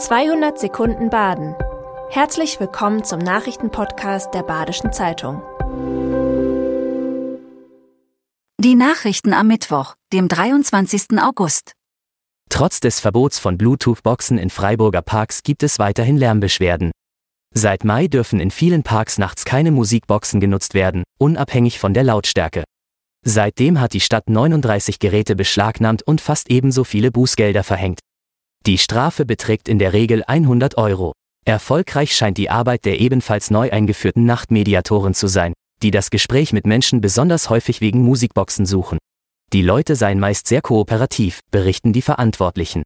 200 Sekunden Baden. Herzlich willkommen zum Nachrichtenpodcast der Badischen Zeitung. Die Nachrichten am Mittwoch, dem 23. August. Trotz des Verbots von Bluetooth-Boxen in Freiburger Parks gibt es weiterhin Lärmbeschwerden. Seit Mai dürfen in vielen Parks nachts keine Musikboxen genutzt werden, unabhängig von der Lautstärke. Seitdem hat die Stadt 39 Geräte beschlagnahmt und fast ebenso viele Bußgelder verhängt. Die Strafe beträgt in der Regel 100 Euro. Erfolgreich scheint die Arbeit der ebenfalls neu eingeführten Nachtmediatoren zu sein, die das Gespräch mit Menschen besonders häufig wegen Musikboxen suchen. Die Leute seien meist sehr kooperativ, berichten die Verantwortlichen.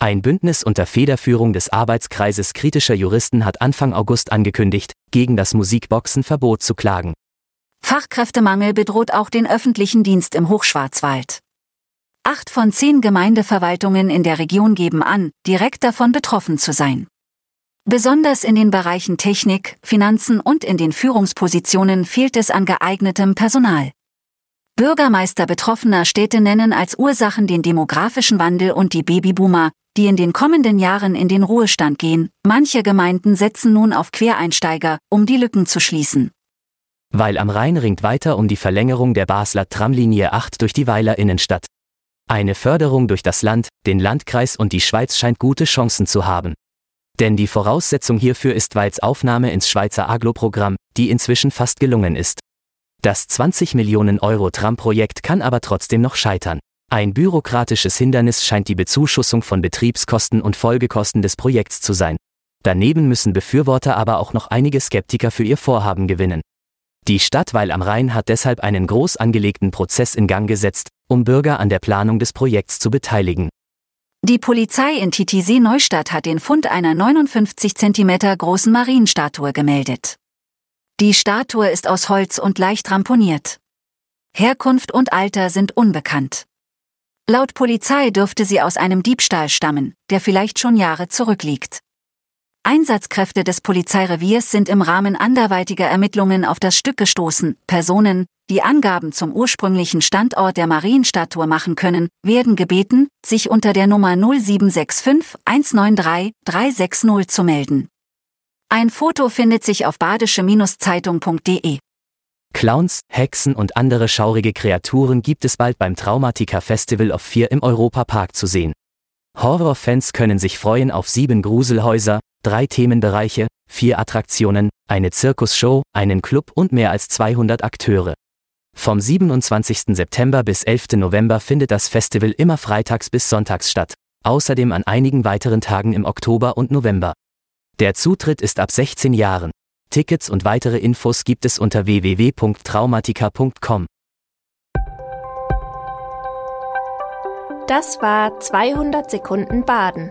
Ein Bündnis unter Federführung des Arbeitskreises kritischer Juristen hat Anfang August angekündigt, gegen das Musikboxenverbot zu klagen. Fachkräftemangel bedroht auch den öffentlichen Dienst im Hochschwarzwald. Acht von zehn Gemeindeverwaltungen in der Region geben an, direkt davon betroffen zu sein. Besonders in den Bereichen Technik, Finanzen und in den Führungspositionen fehlt es an geeignetem Personal. Bürgermeister betroffener Städte nennen als Ursachen den demografischen Wandel und die Babyboomer, die in den kommenden Jahren in den Ruhestand gehen. Manche Gemeinden setzen nun auf Quereinsteiger, um die Lücken zu schließen. Weil am Rhein ringt weiter um die Verlängerung der Basler Tramlinie 8 durch die Weiler Innenstadt. Eine Förderung durch das Land, den Landkreis und die Schweiz scheint gute Chancen zu haben. Denn die Voraussetzung hierfür ist Weils Aufnahme ins Schweizer Aglo-Programm, die inzwischen fast gelungen ist. Das 20 Millionen Euro Tram-Projekt kann aber trotzdem noch scheitern. Ein bürokratisches Hindernis scheint die Bezuschussung von Betriebskosten und Folgekosten des Projekts zu sein. Daneben müssen Befürworter aber auch noch einige Skeptiker für ihr Vorhaben gewinnen. Die Stadt Weil am Rhein hat deshalb einen groß angelegten Prozess in Gang gesetzt, um Bürger an der Planung des Projekts zu beteiligen. Die Polizei in Titisee Neustadt hat den Fund einer 59 cm großen Marienstatue gemeldet. Die Statue ist aus Holz und leicht ramponiert. Herkunft und Alter sind unbekannt. Laut Polizei dürfte sie aus einem Diebstahl stammen, der vielleicht schon Jahre zurückliegt. Einsatzkräfte des Polizeireviers sind im Rahmen anderweitiger Ermittlungen auf das Stück gestoßen. Personen, die Angaben zum ursprünglichen Standort der Marienstatue machen können, werden gebeten, sich unter der Nummer 0765 193 360 zu melden. Ein Foto findet sich auf badische-zeitung.de. Clowns, Hexen und andere schaurige Kreaturen gibt es bald beim Traumatica Festival of 4 im Europapark zu sehen. Horrorfans können sich freuen auf sieben Gruselhäuser, drei Themenbereiche, vier Attraktionen, eine Zirkusshow, einen Club und mehr als 200 Akteure. Vom 27. September bis 11. November findet das Festival immer freitags bis sonntags statt, außerdem an einigen weiteren Tagen im Oktober und November. Der Zutritt ist ab 16 Jahren. Tickets und weitere Infos gibt es unter www.traumatica.com. Das war 200 Sekunden Baden.